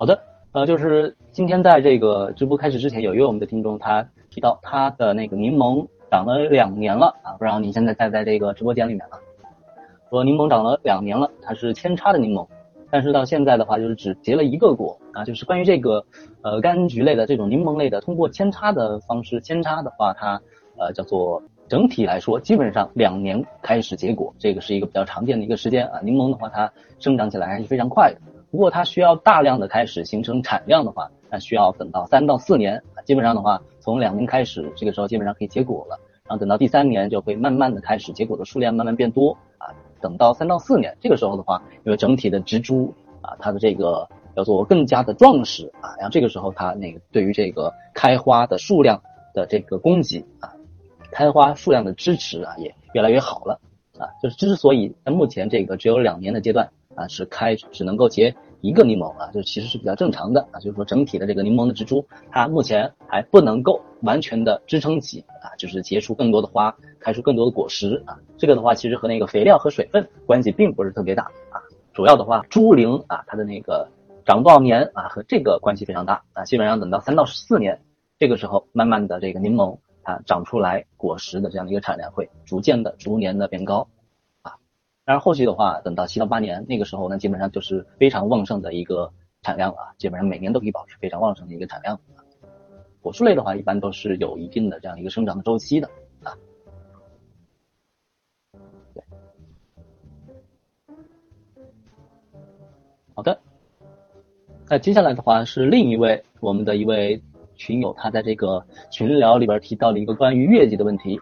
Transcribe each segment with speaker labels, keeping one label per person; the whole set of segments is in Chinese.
Speaker 1: 好的，呃，就是今天在这个直播开始之前，有一位我们的听众他提到他的那个柠檬长了两年了啊，不知道您现在在在这个直播间里面了。说柠檬长了两年了，它是扦插的柠檬，但是到现在的话就是只结了一个果啊。就是关于这个呃柑橘类的这种柠檬类的，通过扦插的方式扦插的话，它呃叫做整体来说基本上两年开始结果，这个是一个比较常见的一个时间啊。柠檬的话它生长起来还是非常快的，不过它需要大量的开始形成产量的话，那需要等到三到四年啊。基本上的话从两年开始，这个时候基本上可以结果了，然后等到第三年就会慢慢的开始结果的数量慢慢变多啊。等到三到四年，这个时候的话，因为整体的植株啊，它的这个叫做更加的壮实啊，然后这个时候它那个对于这个开花的数量的这个供给啊，开花数量的支持啊，也越来越好了啊。就是之所以在目前这个只有两年的阶段啊，是开只能够结一个柠檬啊，就其实是比较正常的啊。就是说整体的这个柠檬的植株，它目前还不能够完全的支撑起啊，就是结出更多的花。开出更多的果实啊，这个的话其实和那个肥料和水分关系并不是特别大啊，主要的话株龄啊，它的那个长多少年啊和这个关系非常大啊，基本上等到三到四年，这个时候慢慢的这个柠檬它长出来果实的这样的一个产量会逐渐的逐年的变高，然后续的话等到七到八年那个时候呢，基本上就是非常旺盛的一个产量啊，基本上每年都可以保持非常旺盛的一个产量。果树类的话一般都是有一定的这样一个生长的周期的啊。好的，那接下来的话是另一位我们的一位群友，他在这个群聊里边提到了一个关于月季的问题。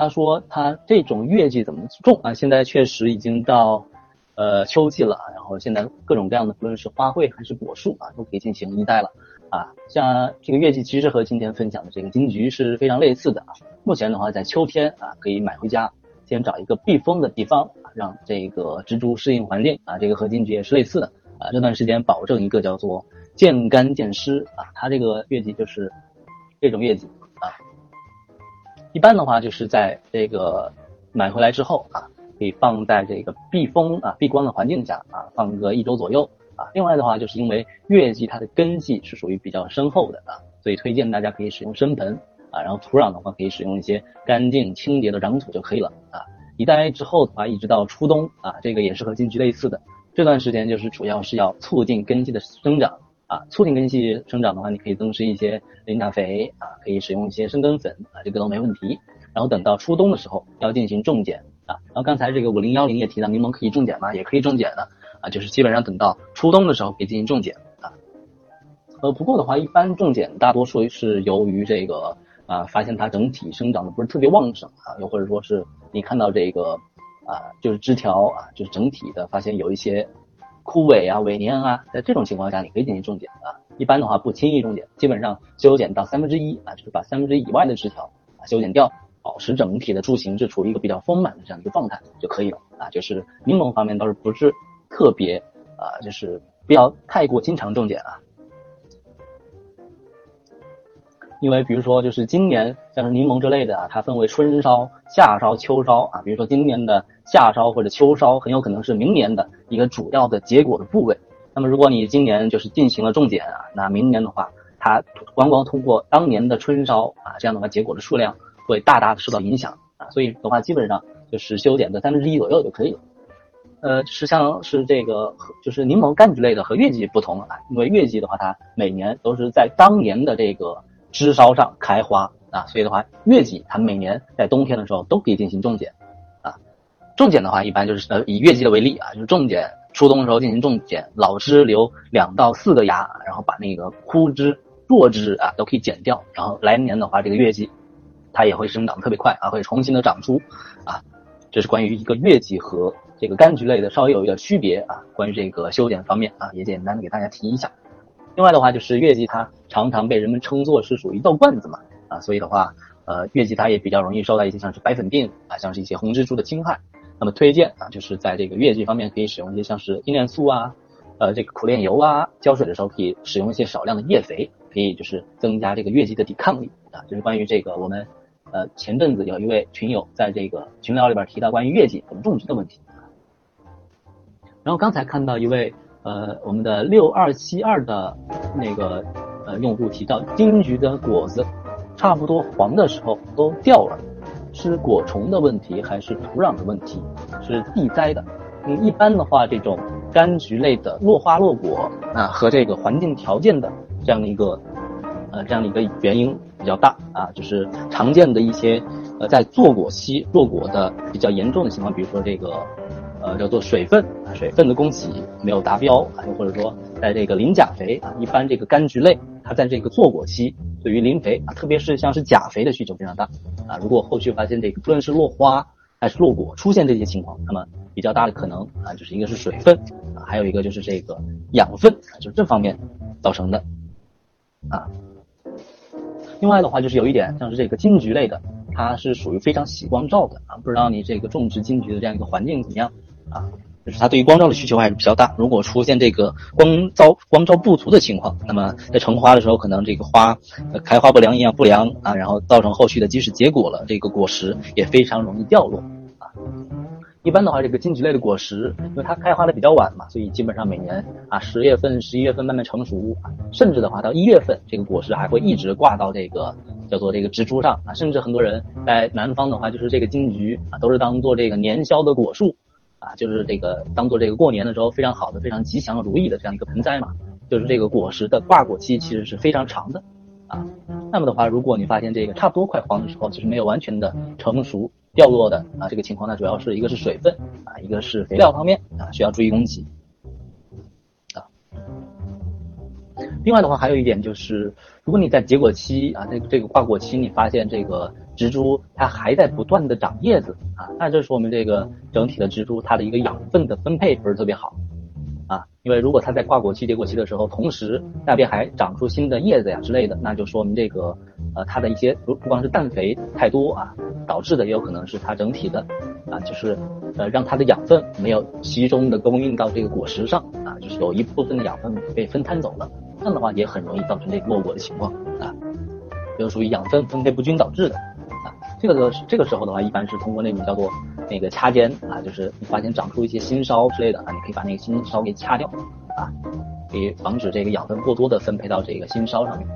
Speaker 1: 他说他这种月季怎么种啊？现在确实已经到呃秋季了，然后现在各种各样的不论是花卉还是果树啊，都可以进行一代了啊。像这个月季其实和今天分享的这个金桔是非常类似的啊。目前的话在秋天啊可以买回家。先找一个避风的地方，让这个植株适应环境啊，这个和金桔也是类似的啊。这段时间保证一个叫做见干见湿啊，它这个月季就是这种月季。一般的话就是在这个买回来之后啊，可以放在这个避风啊、避光的环境下啊，放个一周左右啊。另外的话，就是因为月季它的根系是属于比较深厚的啊，所以推荐大家可以使用深盆。啊，然后土壤的话可以使用一些干净清洁的壤土就可以了啊。一待之后的话，一直到初冬啊，这个也是和金桔类似的。这段时间就是主要是要促进根系的生长啊，促进根系生长的话，你可以增施一些磷钾肥啊，可以使用一些生根粉啊，这个都没问题。然后等到初冬的时候要进行重剪啊。然后刚才这个五零幺零也提到柠檬可以重剪吗？也可以重剪的啊，就是基本上等到初冬的时候可以进行重剪啊。呃，不过的话，一般重剪大多数是由于这个。啊，发现它整体生长的不是特别旺盛啊，又或者说是你看到这个啊，就是枝条啊，就是整体的发现有一些枯萎啊、萎蔫啊，在这种情况下，你可以进行重剪啊。一般的话不轻易重剪，基本上修剪到三分之一啊，就是把三分之一以外的枝条啊修剪掉，保持整体的柱形是处于一个比较丰满的这样一个状态就可以了啊。就是柠檬方面倒是不是特别啊，就是不要太过经常重剪啊。因为比如说，就是今年像是柠檬之类的啊，它分为春烧、夏烧、秋烧啊。比如说今年的夏烧或者秋烧，很有可能是明年的一个主要的结果的部位。那么如果你今年就是进行了重剪啊，那明年的话，它光光通过当年的春烧啊，这样的话结果的数量会大大的受到影响啊。所以的话，基本上就是修剪的三分之一左右就可以了。呃，是像是这个就是柠檬柑橘类的和月季不同啊，因为月季的话，它每年都是在当年的这个。枝梢上开花啊，所以的话，月季它每年在冬天的时候都可以进行种剪啊。种剪的话，一般就是呃以月季的为例啊，就是种剪初冬的时候进行种剪，老枝留两到四个芽，然后把那个枯枝弱枝啊都可以剪掉，然后来年的话，这个月季它也会生长特别快啊，会重新的长出啊。这是关于一个月季和这个柑橘类的稍微有一点区别啊。关于这个修剪方面啊，也简单的给大家提一下。另外的话，就是月季它常常被人们称作是属于豆罐子嘛，啊，所以的话，呃，月季它也比较容易受到一些像是白粉病啊，像是一些红蜘蛛的侵害。那么推荐啊，就是在这个月季方面可以使用一些像是精炼素啊，呃，这个苦楝油啊，浇水的时候可以使用一些少量的叶肥，可以就是增加这个月季的抵抗力啊。就是关于这个我们呃前阵子有一位群友在这个群聊里边提到关于月季怎么种植的问题。然后刚才看到一位。呃，我们的六二七二的那个呃用户提到，金桔的果子差不多黄的时候都掉了，是果虫的问题还是土壤的问题？是地栽的？嗯，一般的话，这种柑橘类的落花落果啊，和这个环境条件的这样的一个呃这样的一个原因比较大啊，就是常见的一些呃在坐果期落果的比较严重的情况，比如说这个。叫做水分啊，水分的供给没有达标啊，又或者说在这个磷钾肥啊，一般这个柑橘类它在这个坐果期对于磷肥啊，特别是像是钾肥的需求非常大啊。如果后续发现这个不论是落花还是落果出现这些情况，那么比较大的可能啊，就是一个是水分啊，还有一个就是这个养分啊，就是这方面造成的啊。另外的话就是有一点像是这个金桔类的，它是属于非常喜光照的啊，不知道你这个种植金桔的这样一个环境怎么样？啊，就是它对于光照的需求还是比较大。如果出现这个光照光照不足的情况，那么在成花的时候，可能这个花开花不良、营养不良啊，然后造成后续的即使结果了，这个果实也非常容易掉落啊。一般的话，这个金桔类的果实，因为它开花的比较晚嘛，所以基本上每年啊十月份、十一月份慢慢成熟，甚至的话到一月份，这个果实还会一直挂到这个叫做这个植株上啊。甚至很多人在南方的话，就是这个金桔啊，都是当做这个年宵的果树。啊，就是这个当做这个过年的时候非常好的、非常吉祥如意的这样一个盆栽嘛。就是这个果实的挂果期其实是非常长的啊。那么的话，如果你发现这个差不多快黄的时候，其实没有完全的成熟掉落的啊，这个情况呢，主要是一个是水分啊，一个是肥料方面啊，需要注意供给啊。另外的话，还有一点就是，如果你在结果期啊，这这个挂果期，你发现这个。植株它还在不断的长叶子啊，那这说明这个整体的植株它的一个养分的分配不是特别好啊，因为如果它在挂果期、结果期的时候，同时那边还长出新的叶子呀之类的，那就说明这个呃它的一些不不光是氮肥太多啊，导致的也有可能是它整体的啊，就是呃让它的养分没有集中的供应到这个果实上啊，就是有一部分的养分被分摊走了，这样的话也很容易造成这个落果的情况啊，就属于养分分配不均导致的。这个这个时候的话，一般是通过那种叫做那个掐尖啊，就是你发现长出一些新梢之类的啊，你可以把那个新梢给掐掉啊，以防止这个养分过多的分配到这个新梢上面。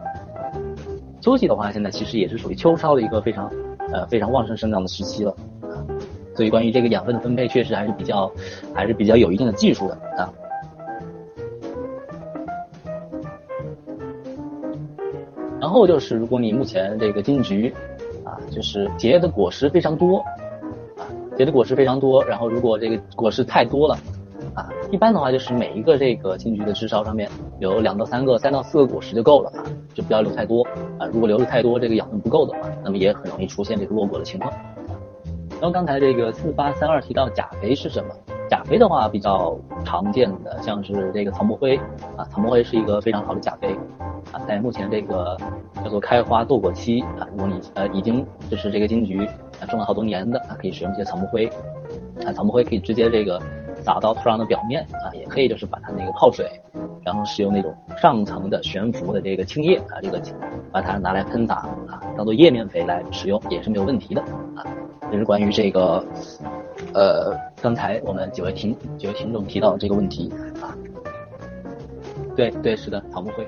Speaker 1: 秋季的话，现在其实也是属于秋梢的一个非常呃非常旺盛生长的时期了啊，所以关于这个养分的分配，确实还是比较还是比较有一定的技术的啊。然后就是，如果你目前这个金桔。就是结的果实非常多，啊，结的果实非常多。然后如果这个果实太多了，啊，一般的话就是每一个这个金桔的枝梢上面有两到三个、三到四个果实就够了啊，就不要留太多啊。如果留的太多，这个养分不够的话，那么也很容易出现这个落果的情况。然后刚才这个四八三二提到钾肥是什么？钾肥的话比较常见的像是这个草木灰啊，草木灰是一个非常好的钾肥。啊，在目前这个叫做开花豆果期啊，如果你呃已经就是这个金桔啊种了好多年的啊，可以使用一些草木灰啊，草木灰可以直接这个撒到土壤的表面啊，也可以就是把它那个泡水，然后使用那种上层的悬浮的这个青叶啊，这个把它拿来喷洒啊，当做叶面肥来使用也是没有问题的啊。这是关于这个呃刚才我们几位听几位听众提到这个问题啊，对对是的，草木灰。